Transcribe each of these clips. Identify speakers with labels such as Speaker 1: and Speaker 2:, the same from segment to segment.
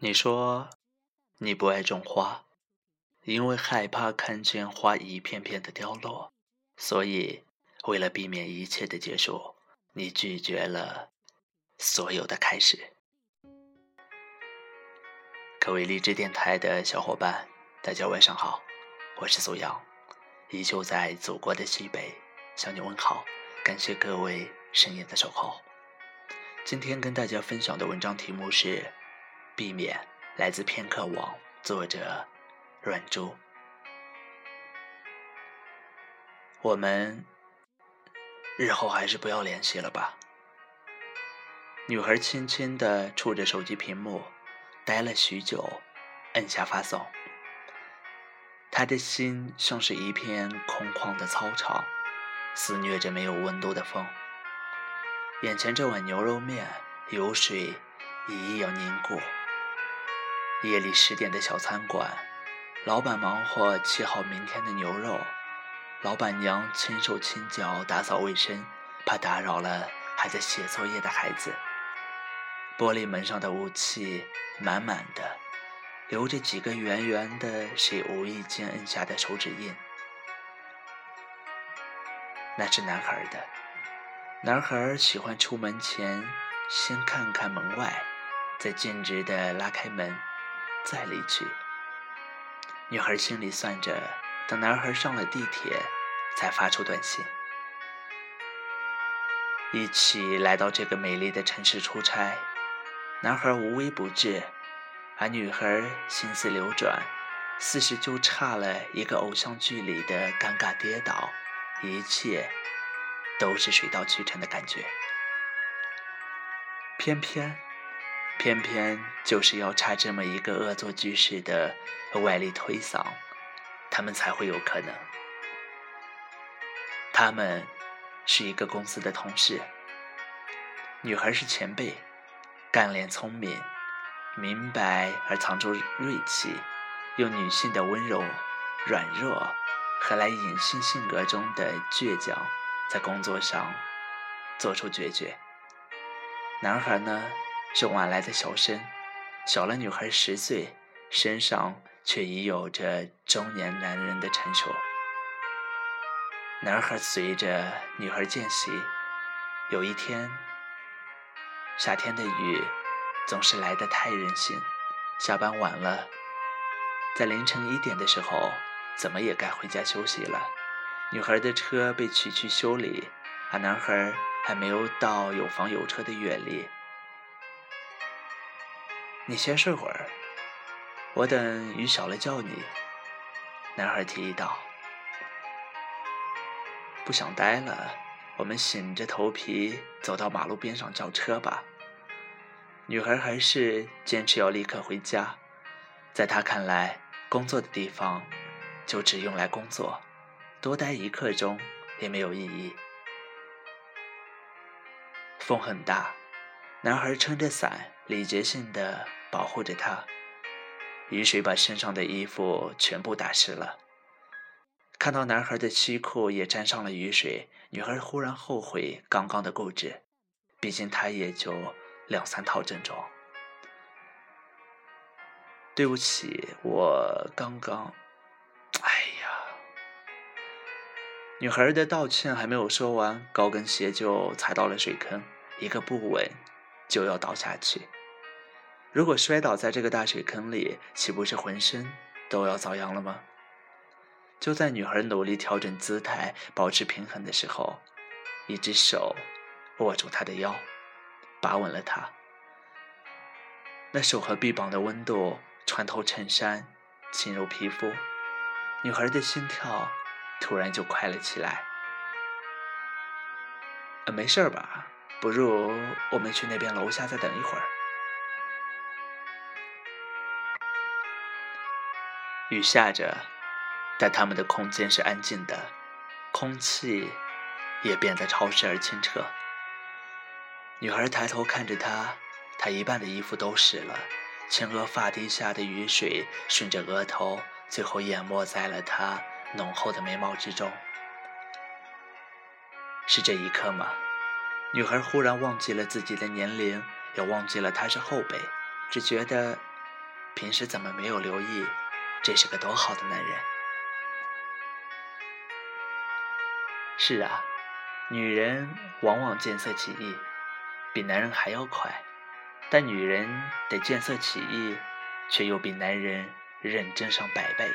Speaker 1: 你说你不爱种花，因为害怕看见花一片片的凋落，所以为了避免一切的结束，你拒绝了所有的开始。各位荔枝电台的小伙伴，大家晚上好，我是苏阳，依旧在祖国的西北向你问好，感谢各位深夜的守候。今天跟大家分享的文章题目是。避免来自片刻网，作者软珠。我们日后还是不要联系了吧。女孩轻轻地触着手机屏幕，呆了许久，按下发送。她的心像是一片空旷的操场，肆虐着没有温度的风。眼前这碗牛肉面，油水一一要凝固。夜里十点的小餐馆，老板忙活切好明天的牛肉，老板娘轻手轻脚打扫卫生，怕打扰了还在写作业的孩子。玻璃门上的雾气满满的，留着几个圆圆的谁无意间摁下的手指印。那是男孩的，男孩喜欢出门前先看看门外，再径直的拉开门。再离去，女孩心里算着，等男孩上了地铁，才发出短信。一起来到这个美丽的城市出差，男孩无微不至，而女孩心思流转，似是就差了一个偶像剧里的尴尬跌倒，一切都是水到渠成的感觉。偏偏。偏偏就是要差这么一个恶作剧式的外力推搡，他们才会有可能。他们是一个公司的同事，女孩是前辈，干练聪明，明白而藏住锐气，用女性的温柔、软弱和来隐性性格中的倔强，在工作上做出决绝。男孩呢？是晚来的小生，小了女孩十岁，身上却已有着中年男人的成熟。男孩随着女孩见习，有一天，夏天的雨总是来得太任性。下班晚了，在凌晨一点的时候，怎么也该回家休息了。女孩的车被取去修理，而男孩还没有到有房有车的阅历。你先睡会儿，我等雨小了叫你。男孩提议道：“不想待了，我们醒着头皮走到马路边上叫车吧。”女孩还是坚持要立刻回家，在她看来，工作的地方就只用来工作，多待一刻钟也没有意义。风很大，男孩撑着伞，礼节性的。保护着她，雨水把身上的衣服全部打湿了。看到男孩的西裤也沾上了雨水，女孩忽然后悔刚刚的固执。毕竟她也就两三套正装。对不起，我刚刚……哎呀！女孩的道歉还没有说完，高跟鞋就踩到了水坑，一个不稳就要倒下去。如果摔倒在这个大水坑里，岂不是浑身都要遭殃了吗？就在女孩努力调整姿态、保持平衡的时候，一只手握住她的腰，把稳了她。那手和臂膀的温度穿透衬衫，侵入皮肤，女孩的心跳突然就快了起来。没事吧？不如我们去那边楼下再等一会儿。雨下着，但他们的空间是安静的，空气也变得潮湿而清澈。女孩抬头看着他，他一半的衣服都湿了，前额发滴下的雨水顺着额头，最后淹没在了他浓厚的眉毛之中。是这一刻吗？女孩忽然忘记了自己的年龄，也忘记了他是后辈，只觉得平时怎么没有留意？这是个多好的男人。是啊，女人往往见色起意，比男人还要快。但女人得见色起意，却又比男人认真上百倍。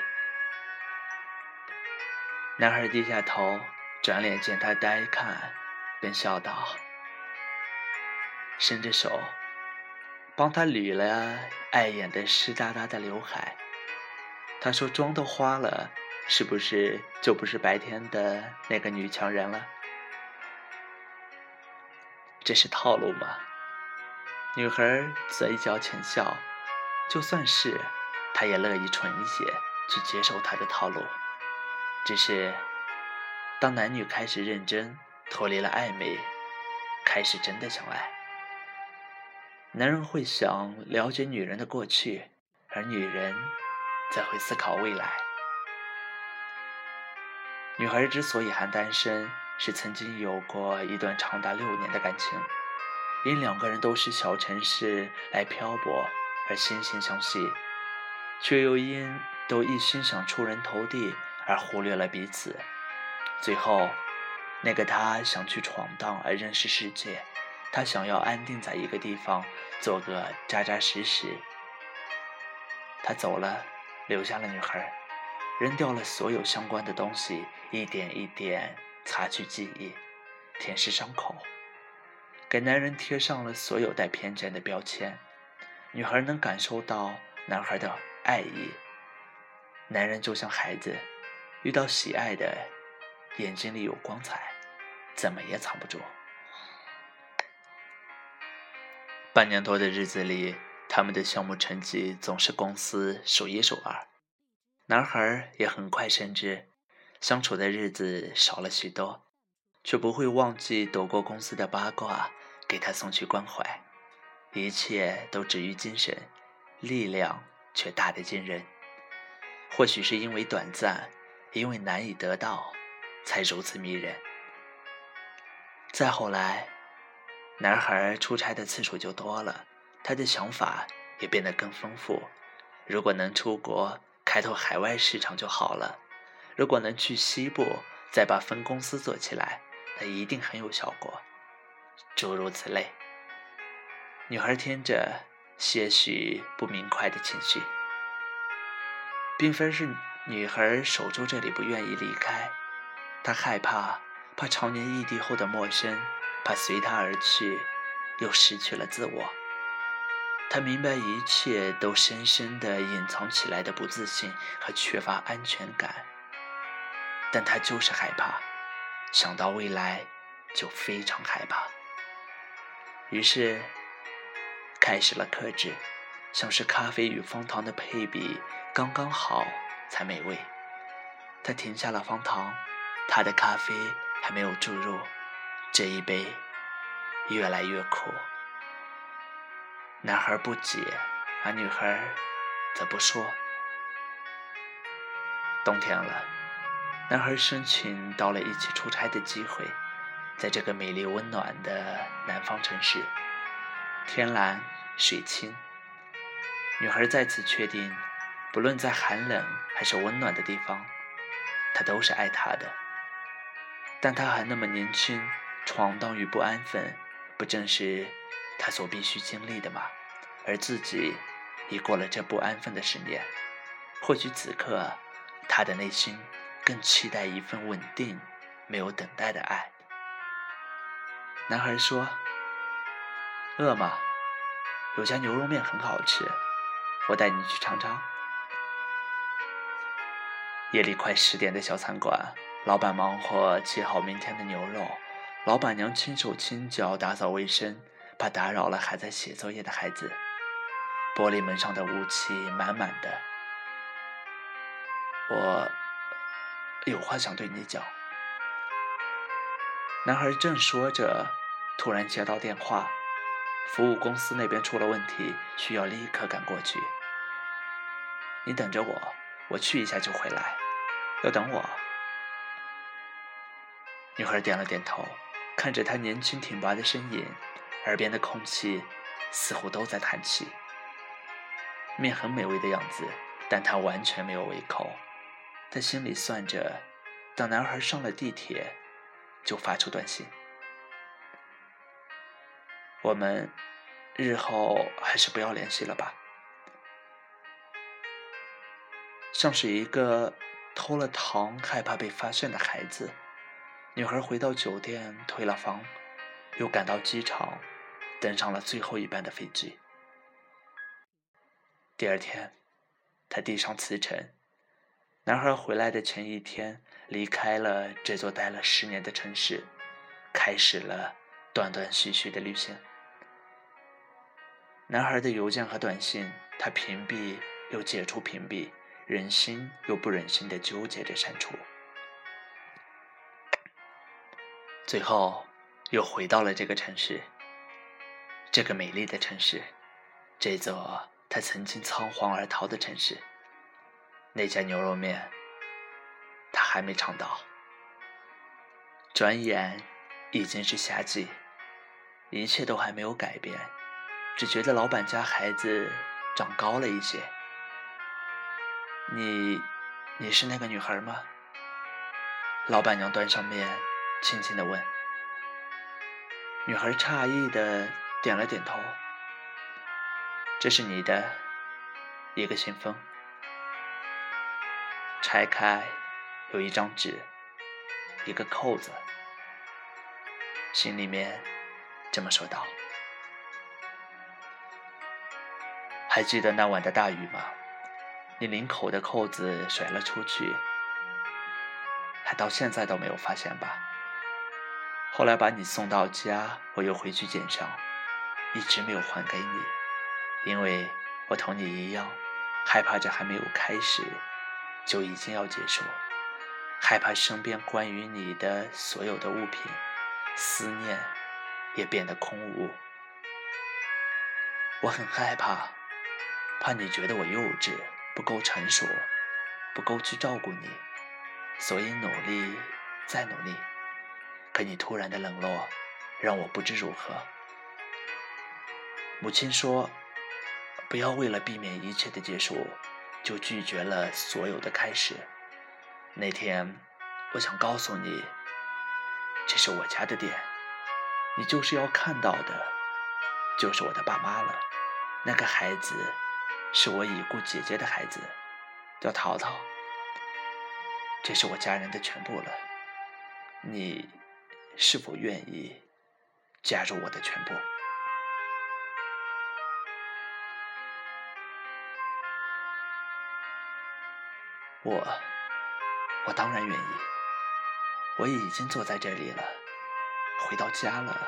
Speaker 1: 男孩低下头，转脸见他呆看，便笑道：“伸着手，帮他捋了碍眼的湿哒哒的刘海。”他说：“妆都花了，是不是就不是白天的那个女强人了？”这是套路吗？女孩嘴角浅笑，就算是，她也乐意蠢一些，去接受他的套路。只是，当男女开始认真，脱离了暧昧，开始真的相爱，男人会想了解女人的过去，而女人则会思考未来。女孩之所以还单身，是曾经有过一段长达六年的感情。因两个人都是小城市来漂泊而惺惺相惜，却又因都一心想出人头地而忽略了彼此。最后，那个他想去闯荡而认识世界，他想要安定在一个地方做个扎扎实实。他走了，留下了女孩，扔掉了所有相关的东西，一点一点擦去记忆，舔舐伤口。给男人贴上了所有带偏见的标签，女孩能感受到男孩的爱意。男人就像孩子，遇到喜爱的，眼睛里有光彩，怎么也藏不住。半年多的日子里，他们的项目成绩总是公司数一数二。男孩也很快深知，相处的日子少了许多，却不会忘记躲过公司的八卦。给他送去关怀，一切都止于精神，力量却大得惊人。或许是因为短暂，因为难以得到，才如此迷人。再后来，男孩出差的次数就多了，他的想法也变得更丰富。如果能出国开拓海外市场就好了，如果能去西部再把分公司做起来，那一定很有效果。诸如此类，女孩听着些许不明快的情绪，并非是女孩守住这里不愿意离开，她害怕，怕常年异地后的陌生，怕随他而去，又失去了自我。他明白一切都深深的隐藏起来的不自信和缺乏安全感，但他就是害怕，想到未来就非常害怕。于是，开始了克制，像是咖啡与方糖的配比刚刚好才美味。他停下了方糖，他的咖啡还没有注入，这一杯越来越苦。男孩不解，而女孩则不说。冬天了，男孩申请到了一起出差的机会。在这个美丽温暖的南方城市，天蓝水清，女孩再次确定，不论在寒冷还是温暖的地方，他都是爱她的。但他还那么年轻，闯荡与不安分，不正是他所必须经历的吗？而自己已过了这不安分的十年，或许此刻他的内心更期待一份稳定、没有等待的爱。男孩说：“饿吗？有家牛肉面很好吃，我带你去尝尝。”夜里快十点的小餐馆，老板忙活切好明天的牛肉，老板娘轻手轻脚打扫卫生，怕打扰了还在写作业的孩子。玻璃门上的雾气满满的，我有话想对你讲。男孩正说着，突然接到电话，服务公司那边出了问题，需要立刻赶过去。你等着我，我去一下就回来。要等我？女孩点了点头，看着他年轻挺拔的身影，耳边的空气似乎都在叹气。面很美味的样子，但他完全没有胃口。他心里算着，等男孩上了地铁，就发出短信：“我们日后还是不要联系了吧。”像是一个偷了糖害怕被发现的孩子，女孩回到酒店退了房，又赶到机场，登上了最后一班的飞机。第二天，他递上辞呈。男孩回来的前一天，离开了这座待了十年的城市，开始了断断续续的旅行。男孩的邮件和短信，他屏蔽又解除屏蔽，忍心又不忍心的纠结着删除。最后，又回到了这个城市，这个美丽的城市，这座。他曾经仓皇而逃的城市，那家牛肉面，他还没尝到。转眼已经是夏季，一切都还没有改变，只觉得老板家孩子长高了一些。你，你是那个女孩吗？老板娘端上面，轻轻的问。女孩诧异的点了点头。这是你的一个信封，拆开有一张纸，一个扣子，信里面这么说道：“还记得那晚的大雨吗？你领口的扣子甩了出去，还到现在都没有发现吧？后来把你送到家，我又回去捡上，一直没有还给你。”因为我同你一样，害怕这还没有开始，就已经要结束，害怕身边关于你的所有的物品，思念也变得空无。我很害怕，怕你觉得我幼稚，不够成熟，不够去照顾你，所以努力再努力。可你突然的冷落，让我不知如何。母亲说。不要为了避免一切的结束，就拒绝了所有的开始。那天，我想告诉你，这是我家的店，你就是要看到的，就是我的爸妈了。那个孩子，是我已故姐姐的孩子，叫淘淘。这是我家人的全部了。你，是否愿意加入我的全部？我，我当然愿意。我已经坐在这里了，回到家了，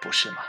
Speaker 1: 不是吗？